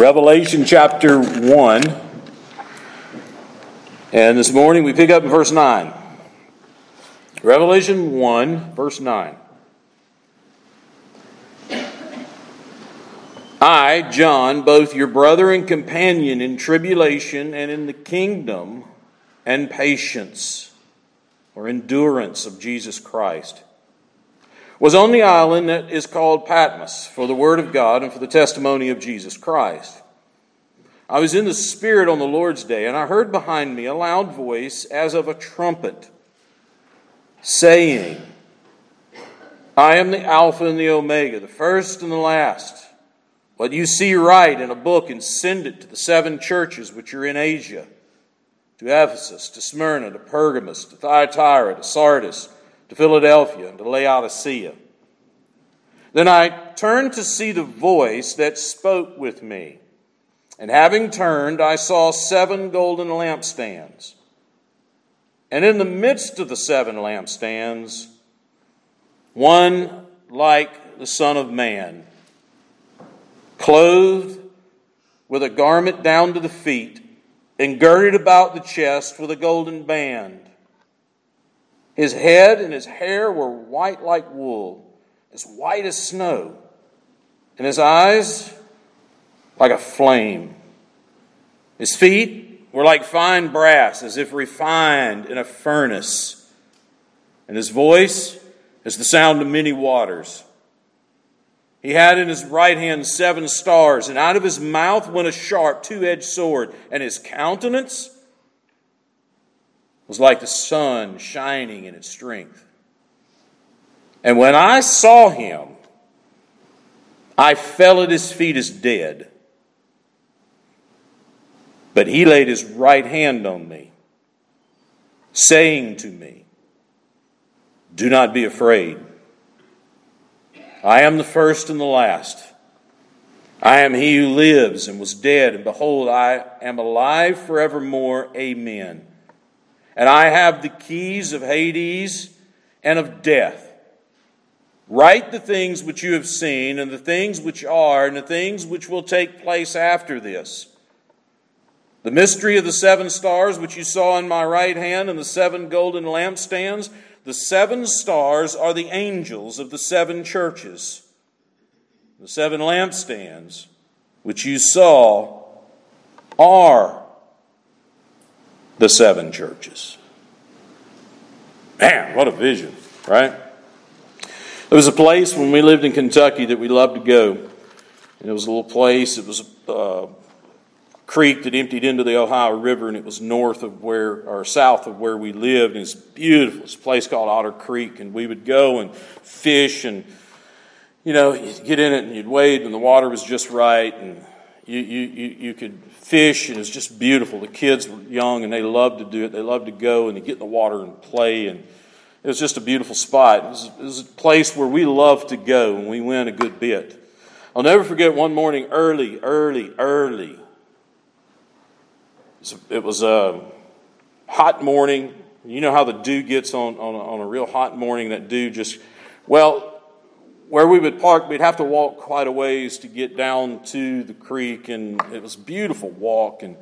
Revelation chapter 1. And this morning we pick up in verse 9. Revelation 1, verse 9. I, John, both your brother and companion in tribulation and in the kingdom and patience or endurance of Jesus Christ was on the island that is called Patmos for the word of God and for the testimony of Jesus Christ. I was in the Spirit on the Lord's day, and I heard behind me a loud voice as of a trumpet saying, I am the Alpha and the Omega, the first and the last. What you see, write in a book and send it to the seven churches which are in Asia to Ephesus, to Smyrna, to Pergamos, to Thyatira, to Sardis to Philadelphia and to Laodicea. Then I turned to see the voice that spoke with me. And having turned, I saw seven golden lampstands. And in the midst of the seven lampstands, one like the Son of Man, clothed with a garment down to the feet, and girded about the chest with a golden band. His head and his hair were white like wool, as white as snow, and his eyes like a flame. His feet were like fine brass, as if refined in a furnace, and his voice as the sound of many waters. He had in his right hand seven stars, and out of his mouth went a sharp two edged sword, and his countenance was like the sun shining in its strength. And when I saw him, I fell at his feet as dead. But he laid his right hand on me, saying to me, Do not be afraid. I am the first and the last. I am he who lives and was dead, and behold, I am alive forevermore. Amen and I have the keys of Hades and of death. Write the things which you have seen, and the things which are, and the things which will take place after this. The mystery of the seven stars which you saw in my right hand, and the seven golden lampstands. The seven stars are the angels of the seven churches. The seven lampstands which you saw are the seven churches. Man, what a vision, right? There was a place when we lived in Kentucky that we loved to go. And it was a little place, it was a uh, creek that emptied into the Ohio River, and it was north of where, or south of where we lived. And it's beautiful. It's a place called Otter Creek. And we would go and fish, and, you know, you'd get in it and you'd wade, and the water was just right. And you, you, you could fish, and it's just beautiful. The kids were young, and they loved to do it. They loved to go and to get in the water and play, and it was just a beautiful spot. It was, it was a place where we loved to go, and we went a good bit. I'll never forget one morning early, early, early. It was a hot morning. You know how the dew gets on, on, a, on a real hot morning, that dew just, well, where we would park, we'd have to walk quite a ways to get down to the creek, and it was a beautiful walk. And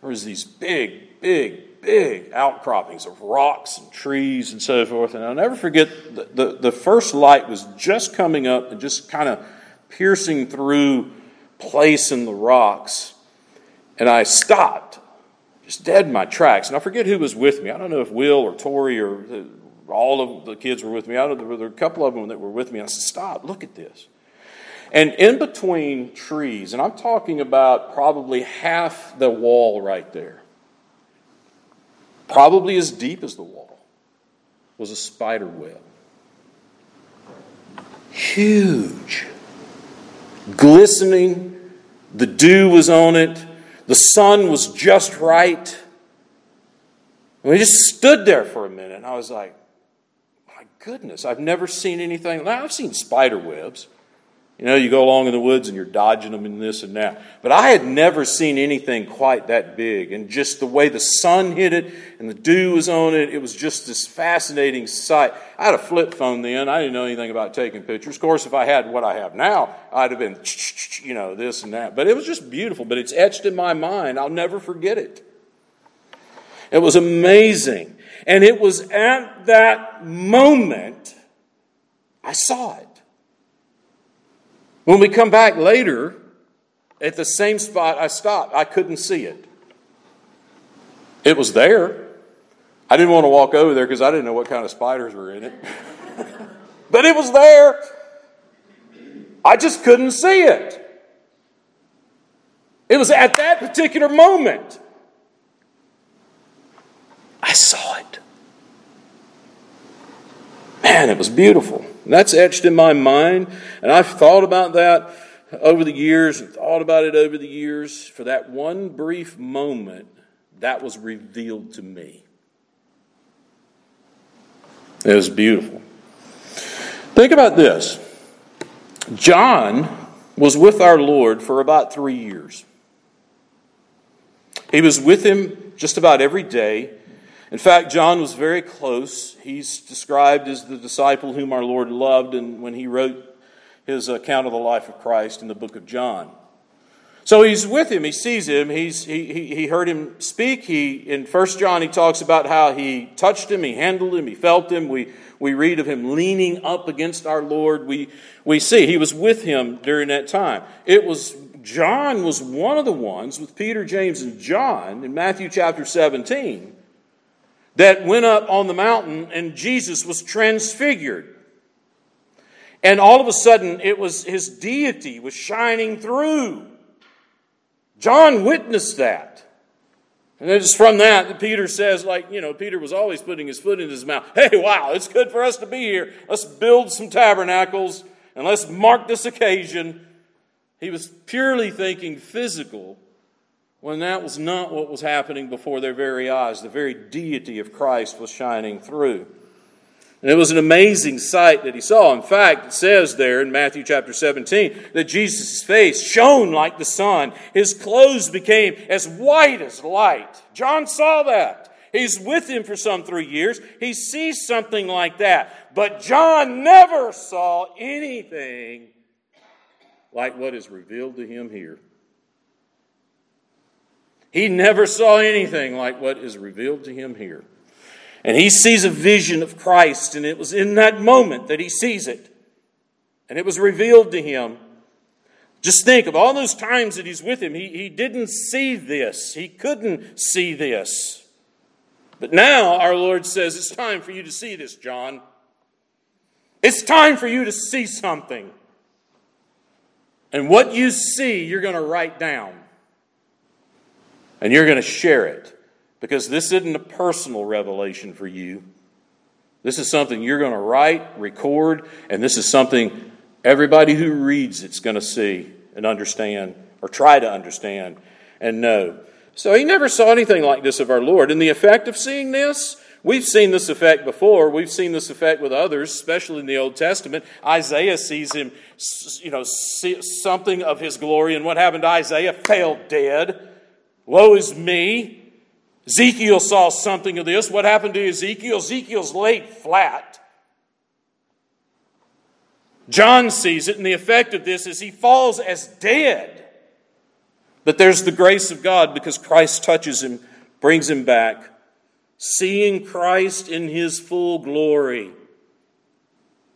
there was these big, big, big outcroppings of rocks and trees and so forth. And I'll never forget the, the, the first light was just coming up and just kind of piercing through place in the rocks. And I stopped, just dead in my tracks. And I forget who was with me. I don't know if Will or Tori or uh, all of the kids were with me. Out there were a couple of them that were with me. I said, "Stop! Look at this." And in between trees, and I'm talking about probably half the wall right there, probably as deep as the wall, was a spider web. Huge, glistening. The dew was on it. The sun was just right. And we just stood there for a minute, and I was like, goodness, I've never seen anything. Now, I've seen spider webs. You know, you go along in the woods and you're dodging them and this and that. But I had never seen anything quite that big. And just the way the sun hit it and the dew was on it, it was just this fascinating sight. I had a flip phone then. I didn't know anything about taking pictures. Of course, if I had what I have now, I'd have been, you know, this and that. But it was just beautiful. But it's etched in my mind. I'll never forget it. It was amazing. And it was at that moment I saw it. When we come back later, at the same spot I stopped, I couldn't see it. It was there. I didn't want to walk over there because I didn't know what kind of spiders were in it. but it was there. I just couldn't see it. It was at that particular moment. I saw it. Man, it was beautiful. And that's etched in my mind. And I've thought about that over the years and thought about it over the years. For that one brief moment, that was revealed to me. It was beautiful. Think about this John was with our Lord for about three years. He was with him just about every day. In fact, John was very close. He's described as the disciple whom our Lord loved and when he wrote his account of the life of Christ in the book of John. So he's with him. He sees him. He's, he, he, he heard him speak. He, in 1 John, he talks about how he touched him, he handled him, he felt him. We, we read of him leaning up against our Lord. We, we see he was with him during that time. It was John was one of the ones with Peter, James, and John in Matthew chapter 17 that went up on the mountain and Jesus was transfigured. And all of a sudden, it was his deity was shining through. John witnessed that. And it's from that that Peter says, like, you know, Peter was always putting his foot in his mouth. Hey, wow, it's good for us to be here. Let's build some tabernacles and let's mark this occasion. He was purely thinking physical when that was not what was happening before their very eyes. The very deity of Christ was shining through. And it was an amazing sight that he saw. In fact, it says there in Matthew chapter 17 that Jesus' face shone like the sun. His clothes became as white as light. John saw that. He's with him for some three years. He sees something like that. But John never saw anything like what is revealed to him here. He never saw anything like what is revealed to him here. And he sees a vision of Christ, and it was in that moment that he sees it. And it was revealed to him. Just think of all those times that he's with him. He, he didn't see this, he couldn't see this. But now our Lord says, It's time for you to see this, John. It's time for you to see something. And what you see, you're going to write down and you're going to share it because this isn't a personal revelation for you. This is something you're going to write, record, and this is something everybody who reads it's going to see and understand or try to understand and know. So he never saw anything like this of our Lord. And the effect of seeing this, we've seen this effect before. We've seen this effect with others, especially in the Old Testament. Isaiah sees him, you know, something of his glory. And what happened to Isaiah? Fell dead. Woe is me. Ezekiel saw something of this. What happened to Ezekiel? Ezekiel's laid flat. John sees it, and the effect of this is he falls as dead. But there's the grace of God because Christ touches him, brings him back. Seeing Christ in his full glory.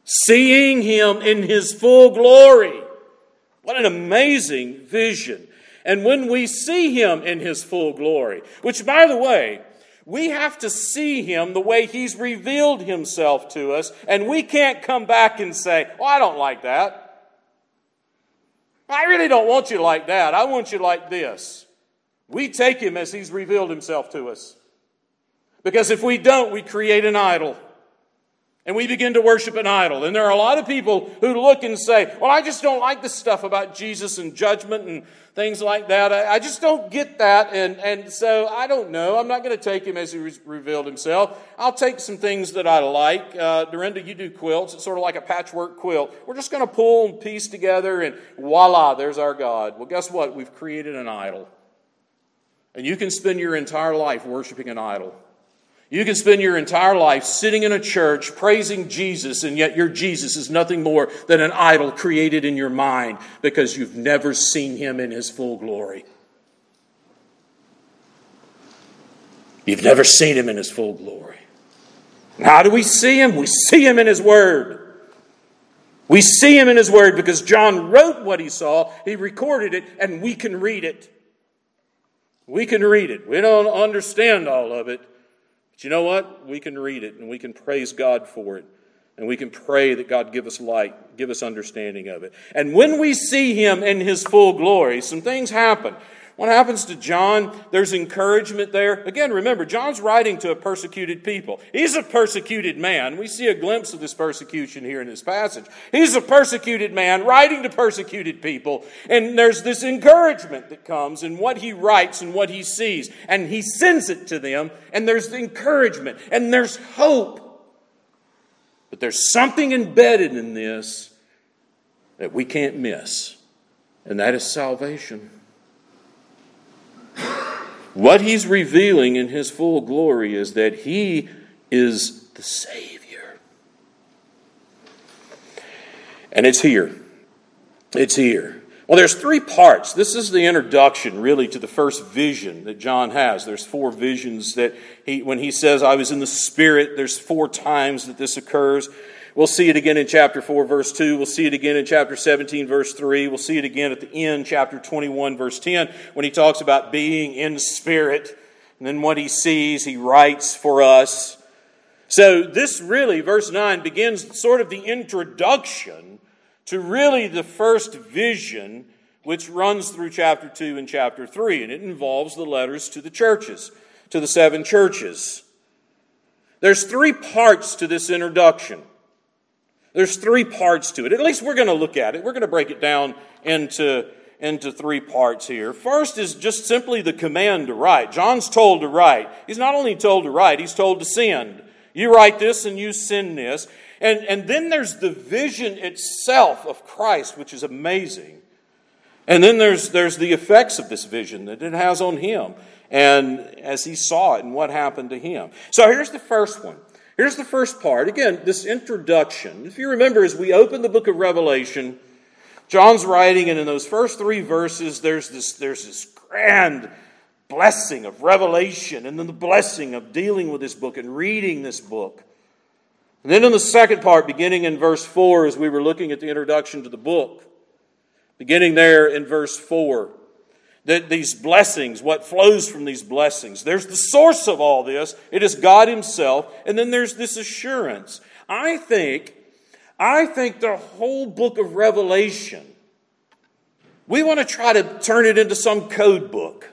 Seeing him in his full glory. What an amazing vision. And when we see him in his full glory, which, by the way, we have to see him the way he's revealed himself to us, and we can't come back and say, Oh, I don't like that. I really don't want you like that. I want you like this. We take him as he's revealed himself to us. Because if we don't, we create an idol. And we begin to worship an idol. And there are a lot of people who look and say, Well, I just don't like the stuff about Jesus and judgment and things like that. I, I just don't get that. And, and so I don't know. I'm not going to take him as he re- revealed himself. I'll take some things that I like. Uh, Dorinda, you do quilts. It's sort of like a patchwork quilt. We're just going to pull and piece together, and voila, there's our God. Well, guess what? We've created an idol. And you can spend your entire life worshiping an idol. You can spend your entire life sitting in a church praising Jesus, and yet your Jesus is nothing more than an idol created in your mind because you've never seen him in his full glory. You've never seen him in his full glory. How do we see him? We see him in his word. We see him in his word because John wrote what he saw, he recorded it, and we can read it. We can read it. We don't understand all of it but you know what? We can read it and we can praise God for it. And we can pray that God give us light, give us understanding of it. And when we see him in his full glory, some things happen. What happens to John? There's encouragement there. Again, remember, John's writing to a persecuted people. He's a persecuted man. We see a glimpse of this persecution here in this passage. He's a persecuted man writing to persecuted people. And there's this encouragement that comes in what he writes and what he sees. And he sends it to them. And there's encouragement and there's hope. But there's something embedded in this that we can't miss. And that is salvation. What he's revealing in his full glory is that he is the Savior. And it's here. It's here. Well, there's three parts. This is the introduction, really, to the first vision that John has. There's four visions that he, when he says, I was in the Spirit, there's four times that this occurs. We'll see it again in chapter 4, verse 2. We'll see it again in chapter 17, verse 3. We'll see it again at the end, chapter 21, verse 10, when he talks about being in spirit. And then what he sees, he writes for us. So, this really, verse 9, begins sort of the introduction to really the first vision, which runs through chapter 2 and chapter 3. And it involves the letters to the churches, to the seven churches. There's three parts to this introduction. There's three parts to it. At least we're going to look at it. We're going to break it down into, into three parts here. First is just simply the command to write. John's told to write. He's not only told to write, he's told to send. You write this and you send this. And, and then there's the vision itself of Christ, which is amazing. And then there's, there's the effects of this vision that it has on him and as he saw it and what happened to him. So here's the first one Here's the first part. Again, this introduction. If you remember, as we open the book of Revelation, John's writing, and in those first three verses, there's this, there's this grand blessing of revelation, and then the blessing of dealing with this book and reading this book. And then in the second part, beginning in verse 4, as we were looking at the introduction to the book, beginning there in verse 4, that these blessings, what flows from these blessings. There's the source of all this. It is God Himself. And then there's this assurance. I think, I think the whole book of Revelation, we want to try to turn it into some code book.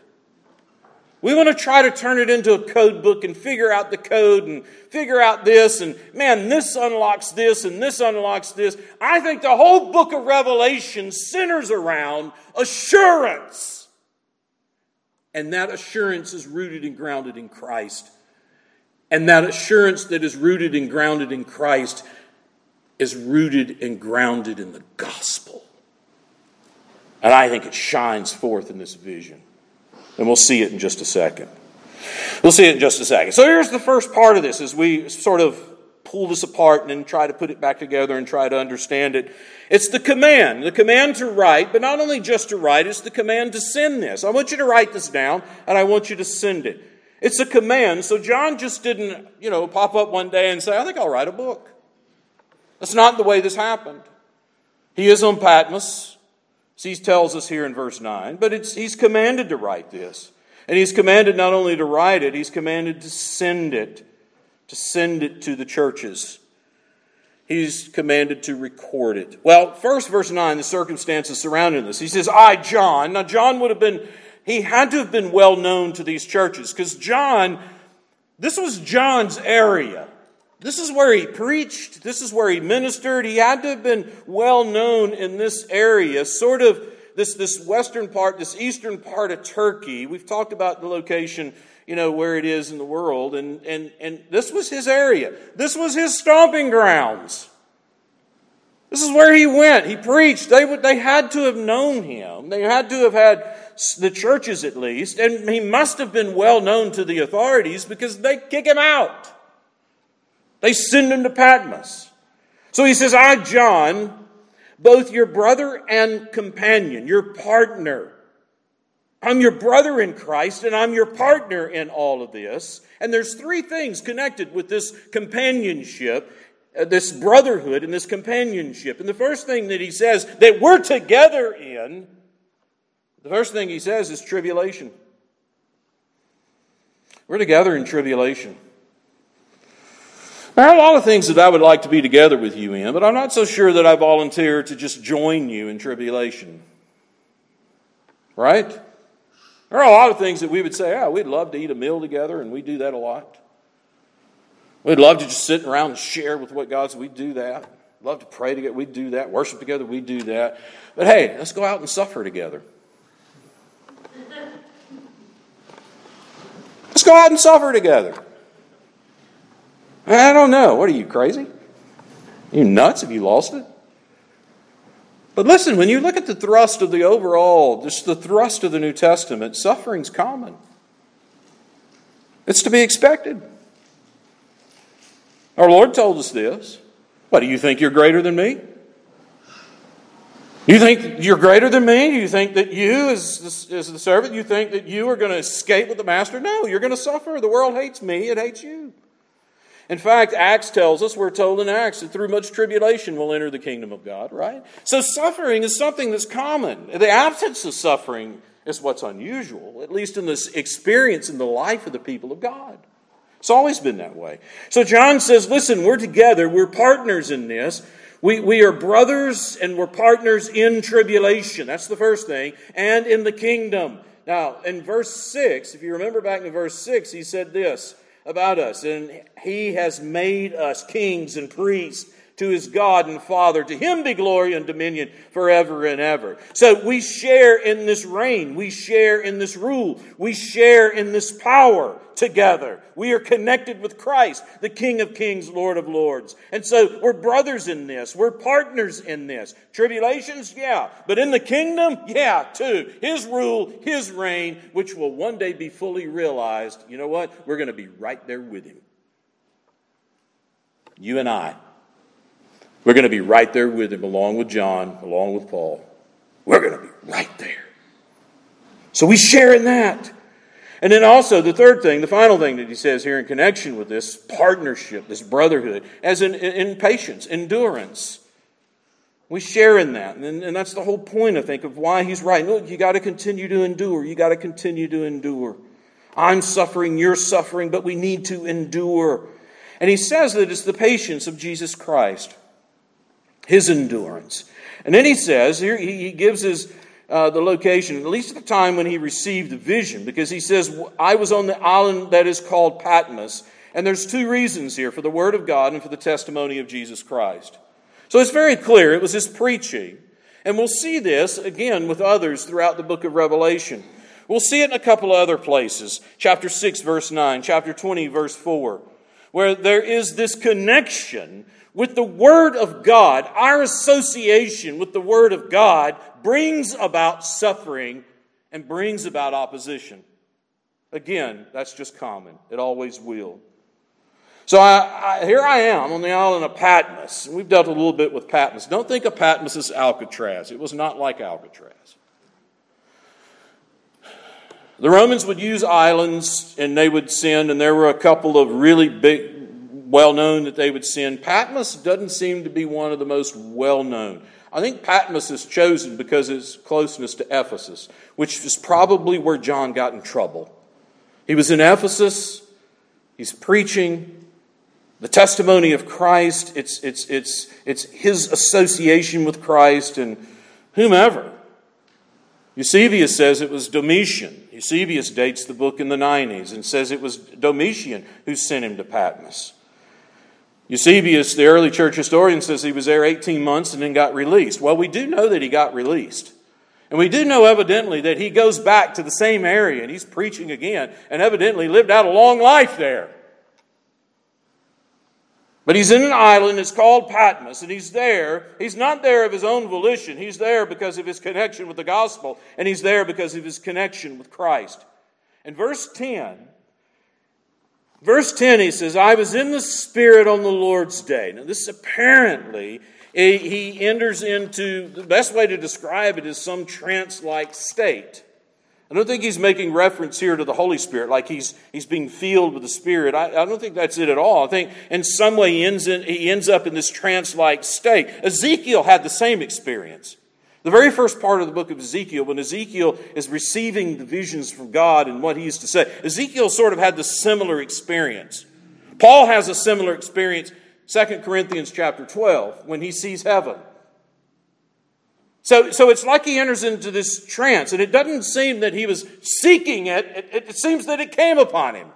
We want to try to turn it into a code book and figure out the code and figure out this and man, this unlocks this and this unlocks this. I think the whole book of Revelation centers around assurance. And that assurance is rooted and grounded in Christ. And that assurance that is rooted and grounded in Christ is rooted and grounded in the gospel. And I think it shines forth in this vision. And we'll see it in just a second. We'll see it in just a second. So here's the first part of this as we sort of pull this apart and then try to put it back together and try to understand it. It's the command, the command to write, but not only just to write, it's the command to send this. I want you to write this down and I want you to send it. It's a command. So John just didn't, you know, pop up one day and say, I think I'll write a book. That's not the way this happened. He is on Patmos. He tells us here in verse 9, but he's commanded to write this. And he's commanded not only to write it, he's commanded to send it to send it to the churches. He's commanded to record it. Well, first, verse 9, the circumstances surrounding this. He says, I, John. Now, John would have been, he had to have been well known to these churches because John, this was John's area. This is where he preached. This is where he ministered. He had to have been well known in this area, sort of this, this western part, this eastern part of Turkey. We've talked about the location, you know, where it is in the world. And, and, and this was his area. This was his stomping grounds. This is where he went. He preached. They, would, they had to have known him. They had to have had the churches at least. And he must have been well known to the authorities because they kick him out. They send him to Patmos. So he says, I, John, both your brother and companion, your partner. I'm your brother in Christ and I'm your partner in all of this. And there's three things connected with this companionship, uh, this brotherhood and this companionship. And the first thing that he says that we're together in, the first thing he says is tribulation. We're together in tribulation. There are a lot of things that I would like to be together with you in, but I'm not so sure that I volunteer to just join you in tribulation. Right? There are a lot of things that we would say, oh, we'd love to eat a meal together, and we do that a lot. We'd love to just sit around and share with what God's, we do that. Love to pray together, we do that. Worship together, we do that. But hey, let's go out and suffer together. Let's go out and suffer together. I don't know. What are you, crazy? Are you nuts? Have you lost it? But listen, when you look at the thrust of the overall, just the thrust of the New Testament, suffering's common. It's to be expected. Our Lord told us this. What, do you think you're greater than me? You think you're greater than me? You think that you, as, as the servant, you think that you are going to escape with the master? No, you're going to suffer. The world hates me, it hates you. In fact, Acts tells us, we're told in Acts, that through much tribulation we'll enter the kingdom of God, right? So suffering is something that's common. The absence of suffering is what's unusual, at least in this experience in the life of the people of God. It's always been that way. So John says, listen, we're together, we're partners in this. We, we are brothers and we're partners in tribulation. That's the first thing. And in the kingdom. Now, in verse 6, if you remember back in verse 6, he said this about us. And he has made us kings and priests to his God and Father. To him be glory and dominion forever and ever. So we share in this reign. We share in this rule. We share in this power together. We are connected with Christ, the King of Kings, Lord of Lords. And so we're brothers in this. We're partners in this. Tribulations, yeah. But in the kingdom, yeah, too. His rule, His reign, which will one day be fully realized. You know what? We're going to be right there with Him. You and I. We're going to be right there with him, along with John, along with Paul. We're going to be right there. So we share in that. And then also, the third thing, the final thing that he says here in connection with this partnership, this brotherhood, as in, in patience, endurance. We share in that. And, and that's the whole point, I think, of why he's right. Look, you got to continue to endure. You got to continue to endure. I'm suffering, you're suffering, but we need to endure. And he says that it's the patience of Jesus Christ his endurance. And then he says, here he gives his, uh, the location, at least at the time when he received the vision, because he says, I was on the island that is called Patmos. And there's two reasons here for the word of God and for the testimony of Jesus Christ. So it's very clear it was his preaching. And we'll see this again with others throughout the book of Revelation. We'll see it in a couple of other places. Chapter 6, verse 9, chapter 20, verse 4, where there is this connection with the Word of God, our association with the Word of God brings about suffering and brings about opposition. Again, that's just common. It always will. So I, I, here I am on the island of Patmos. We've dealt a little bit with Patmos. Don't think of Patmos as Alcatraz. It was not like Alcatraz. The Romans would use islands and they would send, and there were a couple of really big, well known that they would send. Patmos doesn't seem to be one of the most well known. I think Patmos is chosen because of its closeness to Ephesus, which is probably where John got in trouble. He was in Ephesus, he's preaching the testimony of Christ, it's, it's, it's, it's his association with Christ and whomever. Eusebius says it was Domitian. Eusebius dates the book in the 90s and says it was Domitian who sent him to Patmos. Eusebius, the early church historian, says he was there 18 months and then got released. Well, we do know that he got released. And we do know evidently that he goes back to the same area and he's preaching again and evidently lived out a long life there. But he's in an island, it's called Patmos, and he's there. He's not there of his own volition. He's there because of his connection with the gospel, and he's there because of his connection with Christ. In verse 10, verse 10, he says, I was in the Spirit on the Lord's day. Now, this apparently, he enters into, the best way to describe it is some trance like state. I don't think he's making reference here to the Holy Spirit, like he's, he's being filled with the Spirit. I, I don't think that's it at all. I think in some way he ends, in, he ends up in this trance like state. Ezekiel had the same experience. The very first part of the book of Ezekiel, when Ezekiel is receiving the visions from God and what he used to say, Ezekiel sort of had the similar experience. Paul has a similar experience, 2 Corinthians chapter 12, when he sees heaven. So, so it's like he enters into this trance, and it doesn't seem that he was seeking it, it, it seems that it came upon him.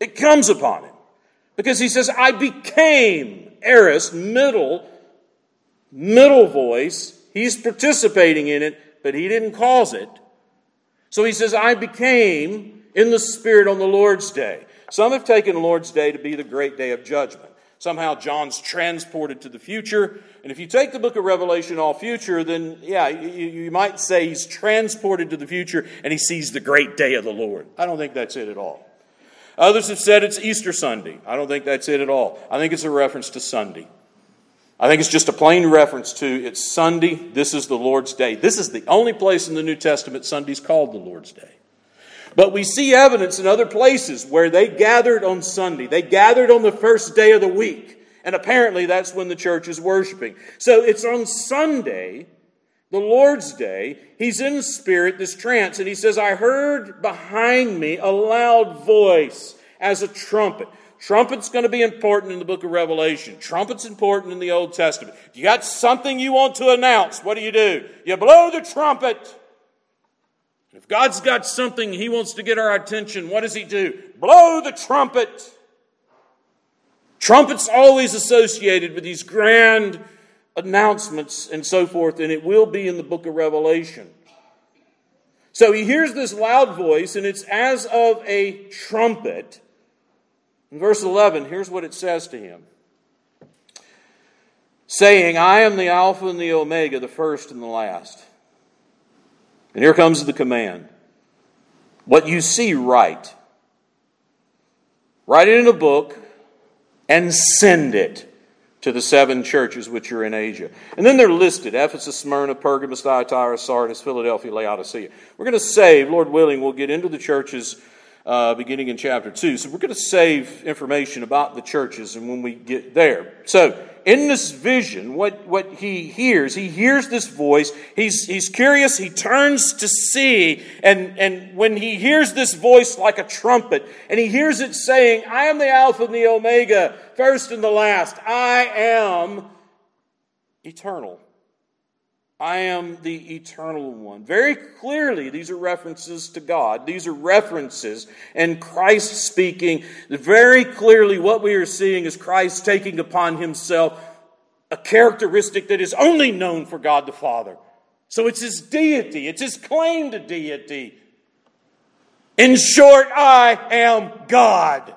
It comes upon him. Because he says, I became aorist, middle, middle voice. He's participating in it, but he didn't cause it. So he says, I became in the Spirit on the Lord's day. Some have taken Lord's day to be the great day of judgment. Somehow John's transported to the future. And if you take the book of Revelation all future, then yeah, you, you might say he's transported to the future and he sees the great day of the Lord. I don't think that's it at all. Others have said it's Easter Sunday. I don't think that's it at all. I think it's a reference to Sunday. I think it's just a plain reference to it's Sunday, this is the Lord's day. This is the only place in the New Testament Sunday's called the Lord's day. But we see evidence in other places where they gathered on Sunday. They gathered on the first day of the week. And apparently that's when the church is worshiping. So it's on Sunday, the Lord's Day, he's in spirit, this trance, and he says, I heard behind me a loud voice as a trumpet. Trumpet's going to be important in the book of Revelation. Trumpet's important in the Old Testament. You got something you want to announce, what do you do? You blow the trumpet. If God's got something He wants to get our attention, what does He do? Blow the trumpet. Trumpet's always associated with these grand announcements and so forth, and it will be in the book of Revelation. So he hears this loud voice, and it's as of a trumpet. In verse 11, here's what it says to him saying, I am the Alpha and the Omega, the first and the last. And here comes the command. What you see, write. Write it in a book and send it to the seven churches which are in Asia. And then they're listed Ephesus, Smyrna, Pergamos, Thyatira, Sardis, Philadelphia, Laodicea. We're going to save, Lord willing, we'll get into the churches uh, beginning in chapter 2. So we're going to save information about the churches and when we get there. So, in this vision, what, what he hears, he hears this voice. He's, he's curious. He turns to see. And, and when he hears this voice like a trumpet, and he hears it saying, I am the Alpha and the Omega, first and the last. I am eternal. I am the eternal one. Very clearly, these are references to God. These are references, and Christ speaking. Very clearly, what we are seeing is Christ taking upon himself a characteristic that is only known for God the Father. So it's his deity, it's his claim to deity. In short, I am God.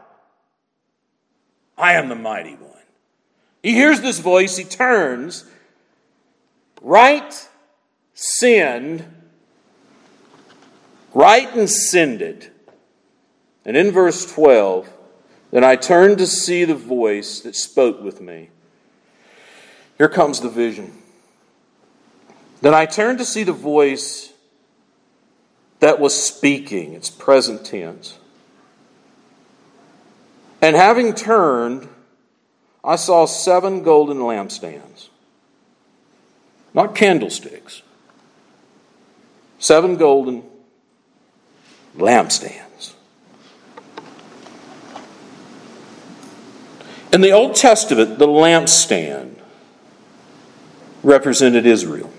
I am the mighty one. He hears this voice, he turns Write, sinned, write and sinned. it. And in verse 12, then I turned to see the voice that spoke with me. Here comes the vision. Then I turned to see the voice that was speaking. It's present tense. And having turned, I saw seven golden lampstands not candlesticks. Seven golden lampstands. In the Old Testament, the lampstand represented Israel.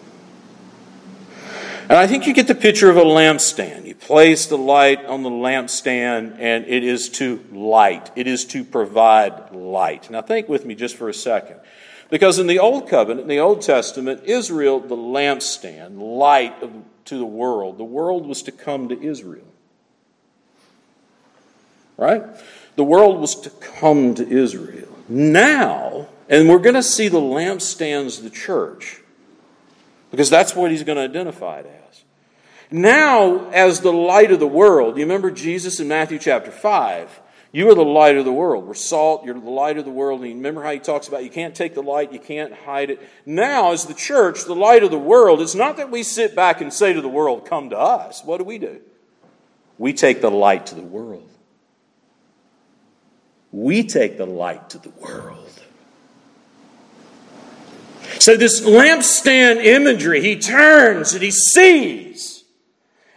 And I think you get the picture of a lampstand. You place the light on the lampstand, and it is to light, it is to provide light. Now, think with me just for a second. Because in the Old Covenant, in the Old Testament, Israel, the lampstand, light to the world, the world was to come to Israel. Right? The world was to come to Israel. Now, and we're going to see the lampstands of the church, because that's what he's going to identify it as. Now, as the light of the world, you remember Jesus in Matthew chapter 5 you are the light of the world. We're salt. You're the light of the world. And remember how he talks about you can't take the light, you can't hide it. Now, as the church, the light of the world, it's not that we sit back and say to the world, come to us. What do we do? We take the light to the world. We take the light to the world. So, this lampstand imagery, he turns and he sees.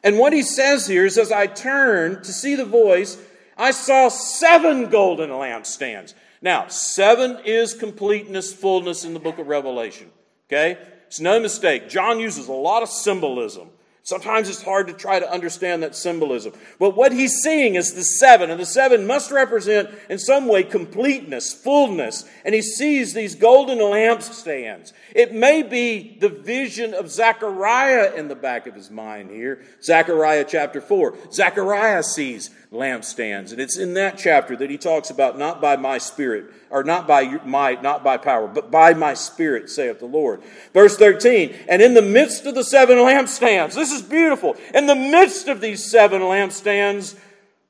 And what he says here is, as I turn to see the voice, I saw seven golden lampstands. Now, seven is completeness, fullness in the book of Revelation. Okay? It's no mistake. John uses a lot of symbolism. Sometimes it's hard to try to understand that symbolism. But what he's seeing is the seven, and the seven must represent in some way completeness, fullness. And he sees these golden lampstands. It may be the vision of Zechariah in the back of his mind here. Zechariah chapter 4. Zechariah sees lampstands. And it's in that chapter that he talks about not by my spirit, or not by might, not by power, but by my spirit, saith the Lord. Verse 13, and in the midst of the seven lampstands, this is beautiful. In the midst of these seven lampstands,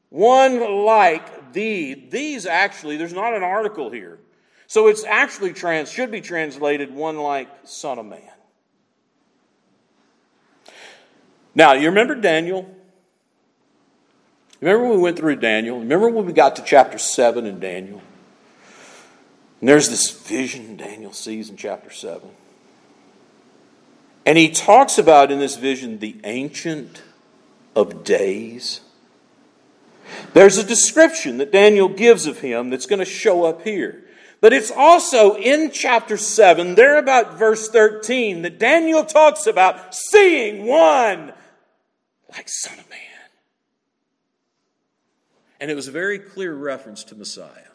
one like thee. These actually, there's not an article here. So it's actually trans, should be translated one like Son of Man. Now, you remember Daniel? Remember when we went through Daniel? Remember when we got to chapter 7 in Daniel? And there's this vision Daniel sees in chapter 7. And he talks about in this vision the Ancient of Days. There's a description that Daniel gives of him that's going to show up here. But it's also in chapter 7, there about verse 13, that Daniel talks about seeing one like Son of Man. And it was a very clear reference to Messiah.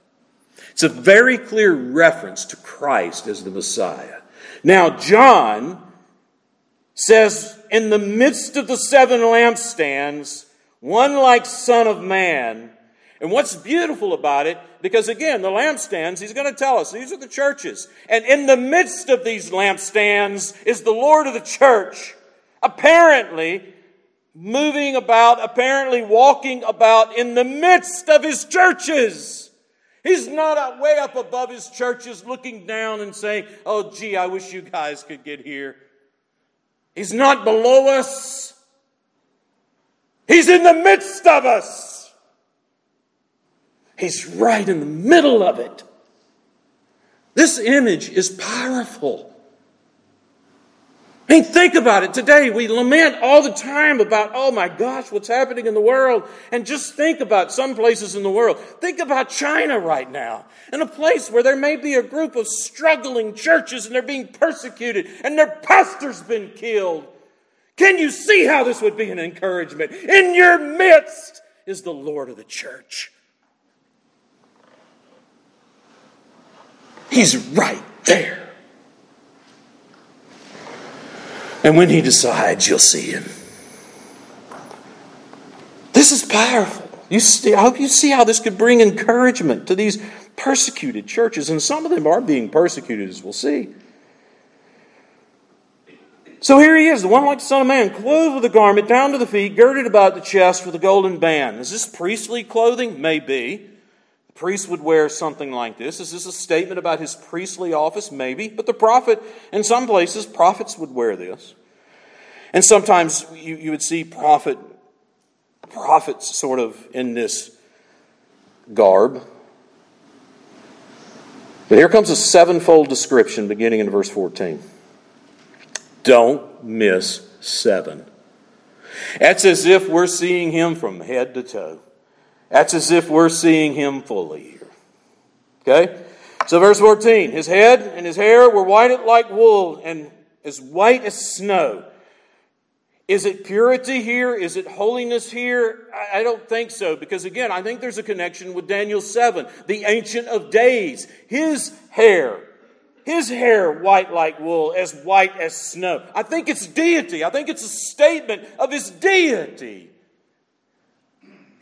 It's a very clear reference to Christ as the Messiah. Now, John says, in the midst of the seven lampstands, one like Son of Man. And what's beautiful about it, because again, the lampstands, he's going to tell us, these are the churches. And in the midst of these lampstands is the Lord of the church. Apparently, moving about, apparently walking about in the midst of his churches. He's not way up above his churches looking down and saying, Oh, gee, I wish you guys could get here. He's not below us. He's in the midst of us. He's right in the middle of it. This image is powerful. Mean, think about it. Today, we lament all the time about, oh my gosh, what's happening in the world. And just think about some places in the world. Think about China right now, in a place where there may be a group of struggling churches and they're being persecuted and their pastor's been killed. Can you see how this would be an encouragement? In your midst is the Lord of the church. He's right there. And when he decides, you'll see him. This is powerful. You see, I hope you see how this could bring encouragement to these persecuted churches. And some of them are being persecuted, as we'll see. So here he is, the one like the Son of Man, clothed with a garment down to the feet, girded about the chest with a golden band. Is this priestly clothing? Maybe. The priest would wear something like this. Is this a statement about his priestly office? Maybe. But the prophet, in some places, prophets would wear this. And sometimes you, you would see prophet, prophets sort of in this garb. But here comes a sevenfold description beginning in verse 14. Don't miss seven. That's as if we're seeing him from head to toe. That's as if we're seeing him fully here. Okay? So, verse 14 His head and his hair were white like wool and as white as snow. Is it purity here? Is it holiness here? I don't think so, because again, I think there's a connection with Daniel 7, the Ancient of Days. His hair, his hair white like wool, as white as snow. I think it's deity. I think it's a statement of his deity.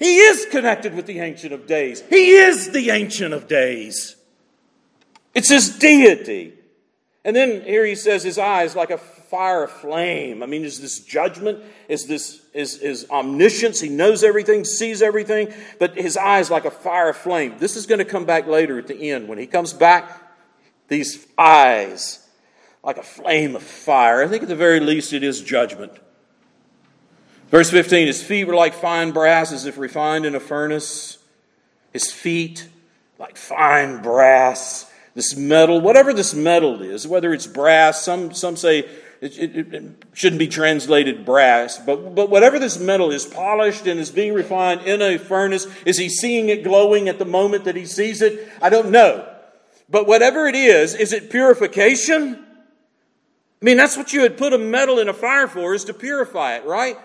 He is connected with the Ancient of Days. He is the Ancient of Days. It's his deity. And then here he says his eyes like a fire flame. I mean, is this judgment? Is this is, is omniscience? He knows everything, sees everything, but his eyes like a fire flame. This is going to come back later at the end. When he comes back, these eyes like a flame of fire. I think at the very least it is judgment. Verse 15 His feet were like fine brass, as if refined in a furnace. His feet like fine brass. This metal, whatever this metal is, whether it's brass, some, some say it, it, it, shouldn't be translated brass, but, but whatever this metal is polished and is being refined in a furnace, is he seeing it glowing at the moment that he sees it? I don't know. But whatever it is, is it purification? I mean, that's what you would put a metal in a fire for, is to purify it, right?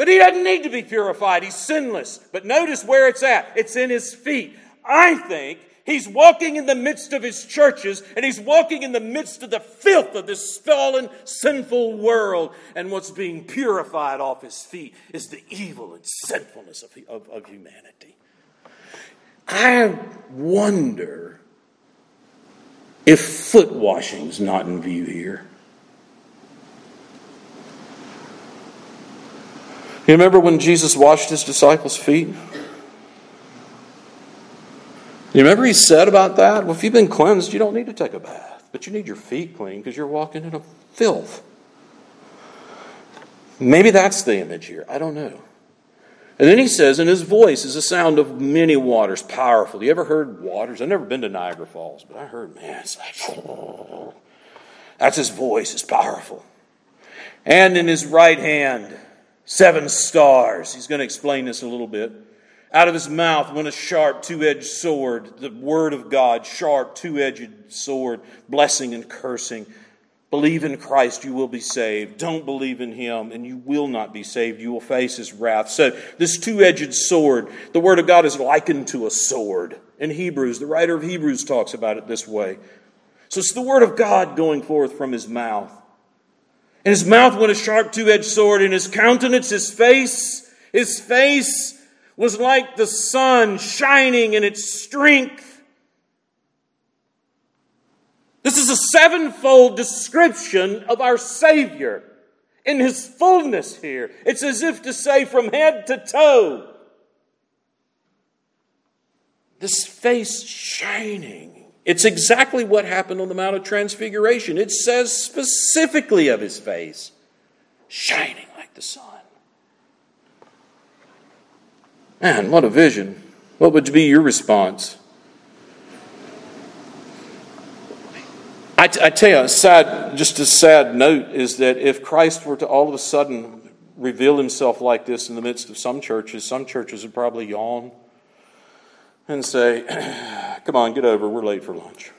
But he doesn't need to be purified. He's sinless. But notice where it's at. It's in his feet. I think He's walking in the midst of his churches, and he's walking in the midst of the filth of this fallen, sinful world. And what's being purified off his feet is the evil and sinfulness of, of, of humanity. I wonder if foot washing's not in view here. You remember when Jesus washed his disciples' feet? You remember he said about that? Well, if you've been cleansed, you don't need to take a bath, but you need your feet clean because you're walking in a filth. Maybe that's the image here. I don't know. And then he says, and his voice is a sound of many waters, powerful. You ever heard waters? I've never been to Niagara Falls, but I heard, man, it's like, oh. that's his voice, it's powerful. And in his right hand, seven stars. He's going to explain this a little bit. Out of his mouth went a sharp, two edged sword, the word of God, sharp, two edged sword, blessing and cursing. Believe in Christ, you will be saved. Don't believe in him, and you will not be saved. You will face his wrath. So, this two edged sword, the word of God is likened to a sword. In Hebrews, the writer of Hebrews talks about it this way. So, it's the word of God going forth from his mouth. In his mouth went a sharp, two edged sword, in his countenance, his face, his face was like the sun shining in its strength. This is a sevenfold description of our Savior in his fullness here. It's as if to say from head to toe, this face shining. It's exactly what happened on the Mount of Transfiguration. It says specifically of his face, shining like the sun. Man, what a vision. What would be your response? I, t- I tell you, a sad, just a sad note is that if Christ were to all of a sudden reveal himself like this in the midst of some churches, some churches would probably yawn and say, Come on, get over, we're late for lunch.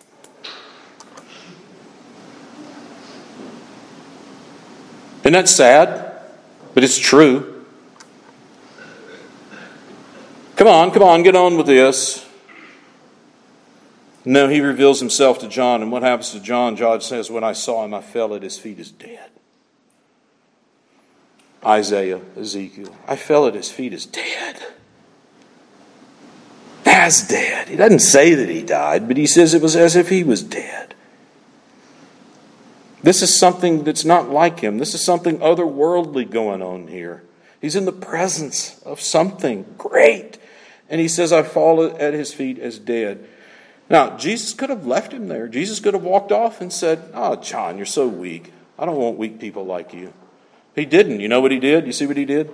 Isn't that sad? But it's true. Come on, come on, get on with this. No, he reveals himself to John, and what happens to John? John says, When I saw him, I fell at his feet as dead. Isaiah, Ezekiel, I fell at his feet as dead. As dead. He doesn't say that he died, but he says it was as if he was dead. This is something that's not like him. This is something otherworldly going on here. He's in the presence of something great. And he says, I fall at his feet as dead. Now, Jesus could have left him there. Jesus could have walked off and said, Oh, John, you're so weak. I don't want weak people like you. He didn't. You know what he did? You see what he did?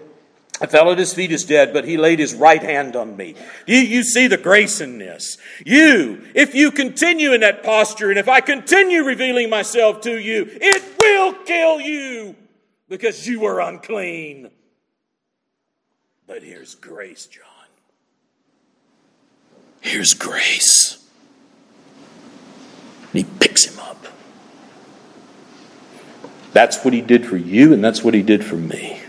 I fell at his feet as dead, but he laid his right hand on me. You, you see the grace in this. You, if you continue in that posture, and if I continue revealing myself to you, it will kill you because you were unclean. But here's grace, John. Here's grace. And he picks him up. That's what he did for you, and that's what he did for me.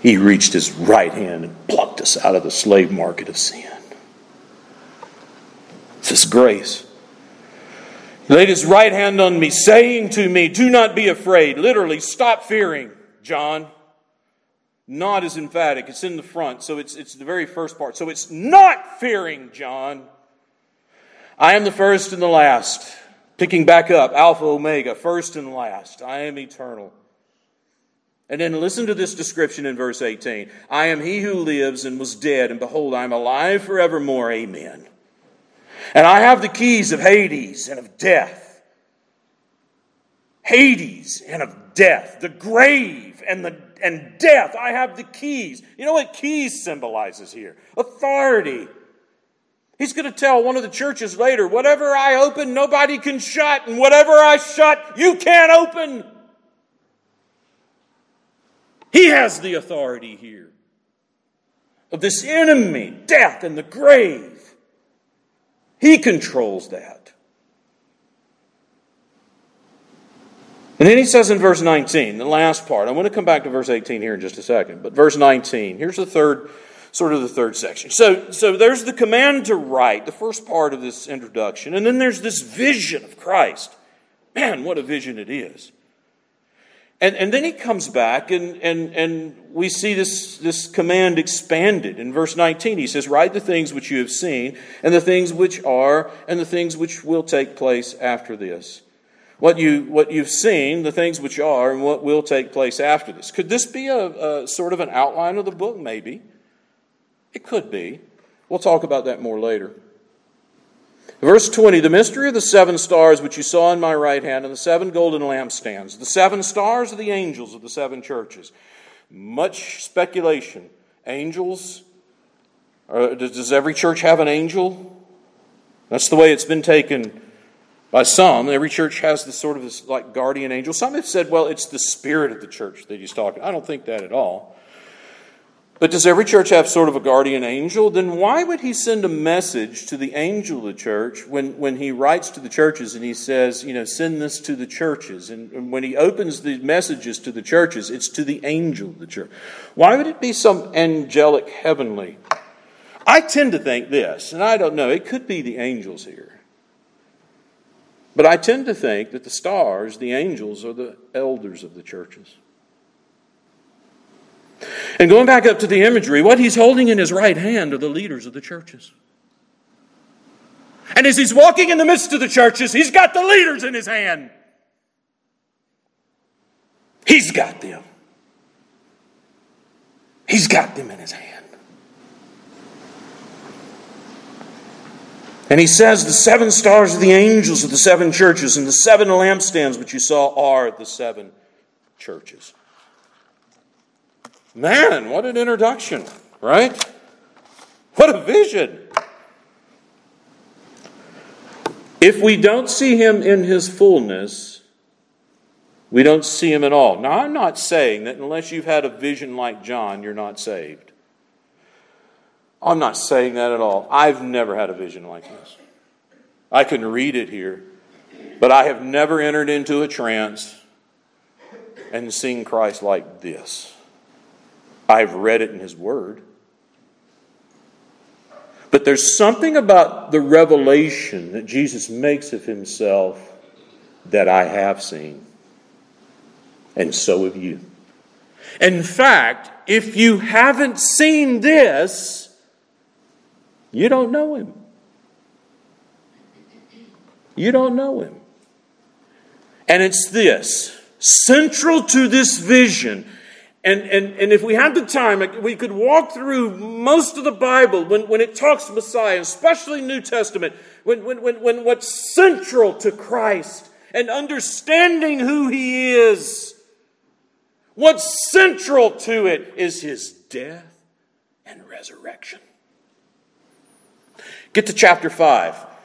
He reached his right hand and plucked us out of the slave market of sin. This grace. He laid his right hand on me, saying to me, Do not be afraid. Literally, stop fearing, John. Not is emphatic, it's in the front, so it's, it's the very first part. So it's not fearing, John. I am the first and the last. Picking back up, Alpha, Omega, first and last. I am eternal. And then listen to this description in verse 18 I am he who lives and was dead, and behold, I am alive forevermore. Amen. And I have the keys of Hades and of death. Hades and of death, the grave and the and death. I have the keys. You know what keys symbolizes here? Authority. He's going to tell one of the churches later, whatever I open, nobody can shut, and whatever I shut, you can't open. He has the authority here of this enemy, death, and the grave. He controls that. And then he says in verse 19, the last part, I'm going to come back to verse 18 here in just a second, but verse 19, here's the third, sort of the third section. So, so there's the command to write, the first part of this introduction, and then there's this vision of Christ. Man, what a vision it is. And, and then he comes back, and, and, and we see this, this command expanded. In verse 19, he says, Write the things which you have seen, and the things which are, and the things which will take place after this. What, you, what you've seen, the things which are, and what will take place after this. Could this be a, a sort of an outline of the book? Maybe. It could be. We'll talk about that more later. Verse 20 The mystery of the seven stars which you saw in my right hand and the seven golden lampstands. The seven stars are the angels of the seven churches. Much speculation. Angels. Uh, does every church have an angel? That's the way it's been taken by some. Every church has this sort of this like guardian angel. Some have said, well, it's the spirit of the church that he's talking. I don't think that at all. But does every church have sort of a guardian angel? Then why would he send a message to the angel of the church when, when he writes to the churches and he says, you know, send this to the churches? And, and when he opens the messages to the churches, it's to the angel of the church. Why would it be some angelic heavenly? I tend to think this, and I don't know, it could be the angels here. But I tend to think that the stars, the angels, are the elders of the churches. And going back up to the imagery, what he's holding in his right hand are the leaders of the churches. And as he's walking in the midst of the churches, he's got the leaders in his hand. He's got them. He's got them in his hand. And he says, The seven stars are the angels of the seven churches, and the seven lampstands which you saw are the seven churches. Man, what an introduction, right? What a vision. If we don't see him in his fullness, we don't see him at all. Now, I'm not saying that unless you've had a vision like John, you're not saved. I'm not saying that at all. I've never had a vision like this. I can read it here, but I have never entered into a trance and seen Christ like this. I've read it in His Word. But there's something about the revelation that Jesus makes of Himself that I have seen. And so have you. In fact, if you haven't seen this, you don't know Him. You don't know Him. And it's this central to this vision and, and, and if we had the time, we could walk through most of the Bible when, when it talks Messiah, especially New Testament, when, when, when, when what's central to Christ and understanding who He is. What's central to it is His death and resurrection. Get to chapter 5.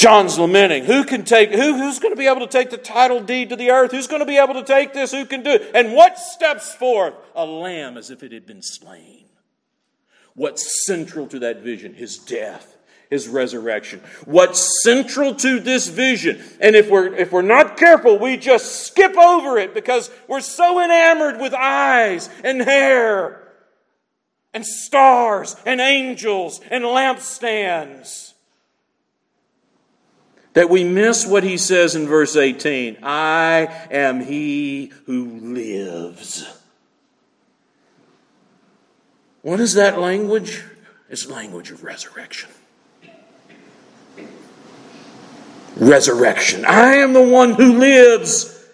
John's lamenting. Who can take, who, who's going to be able to take the title deed to the earth? Who's going to be able to take this? Who can do it? And what steps forth? A lamb as if it had been slain. What's central to that vision? His death, his resurrection. What's central to this vision? And if we're, if we're not careful, we just skip over it because we're so enamored with eyes and hair and stars and angels and lampstands that we miss what he says in verse 18 I am he who lives. What is that language? It's language of resurrection. resurrection. I am the one who lives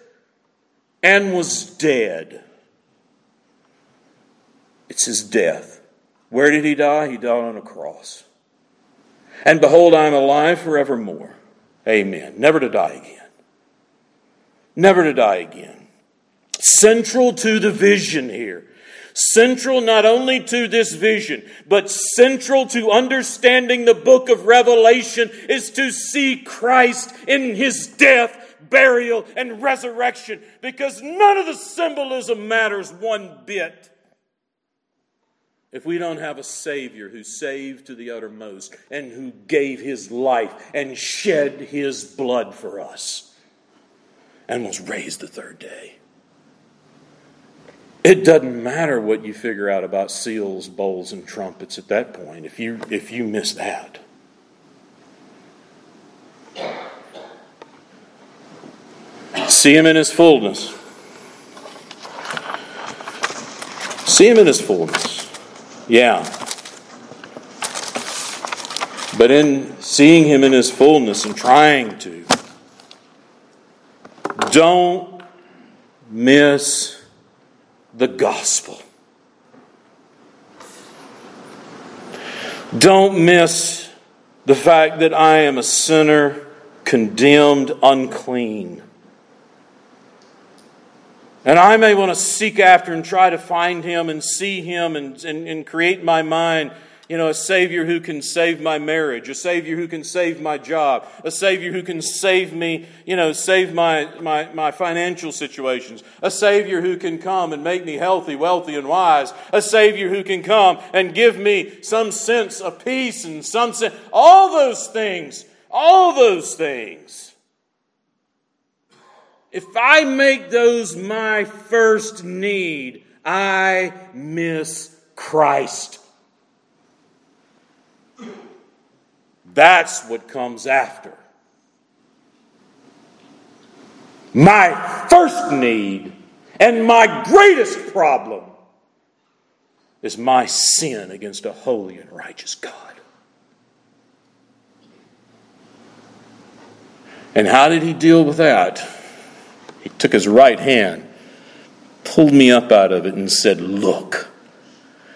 and was dead. It's his death. Where did he die? He died on a cross. And behold, I am alive forevermore. Amen. Never to die again. Never to die again. Central to the vision here Central not only to this vision, but central to understanding the book of Revelation is to see Christ in his death, burial, and resurrection because none of the symbolism matters one bit if we don't have a Savior who saved to the uttermost and who gave his life and shed his blood for us and was raised the third day. It doesn't matter what you figure out about seals, bowls, and trumpets at that point if you, if you miss that. See him in his fullness. See him in his fullness. Yeah. But in seeing him in his fullness and trying to, don't miss the gospel. Don't miss the fact that I am a sinner, condemned, unclean. And I may want to seek after and try to find him and see him and, and, and create my mind you know, a Savior who can save my marriage, a Savior who can save my job, a Savior who can save me, you know, save my, my, my financial situations, a Savior who can come and make me healthy, wealthy, and wise, a Savior who can come and give me some sense of peace and some sense, all those things, all those things. If I make those my first need, I miss Christ. That's what comes after. My first need and my greatest problem is my sin against a holy and righteous God. And how did he deal with that? He took his right hand, pulled me up out of it, and said, Look.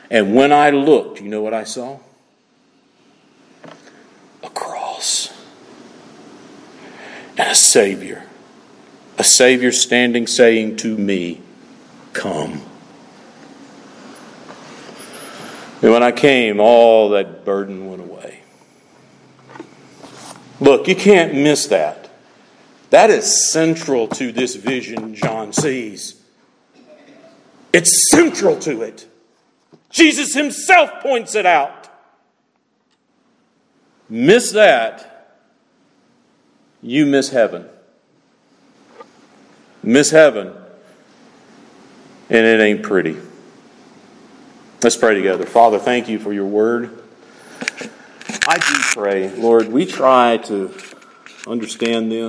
And when I looked, you know what I saw? A cross and a Savior. A Savior standing saying to me, Come. And when I came, all that burden went away. Look, you can't miss that. That is central to this vision John sees. It's central to it. Jesus himself points it out. Miss that, you miss heaven. Miss heaven, and it ain't pretty. Let's pray together. Father, thank you for your word. I do pray, Lord, we try to understand this.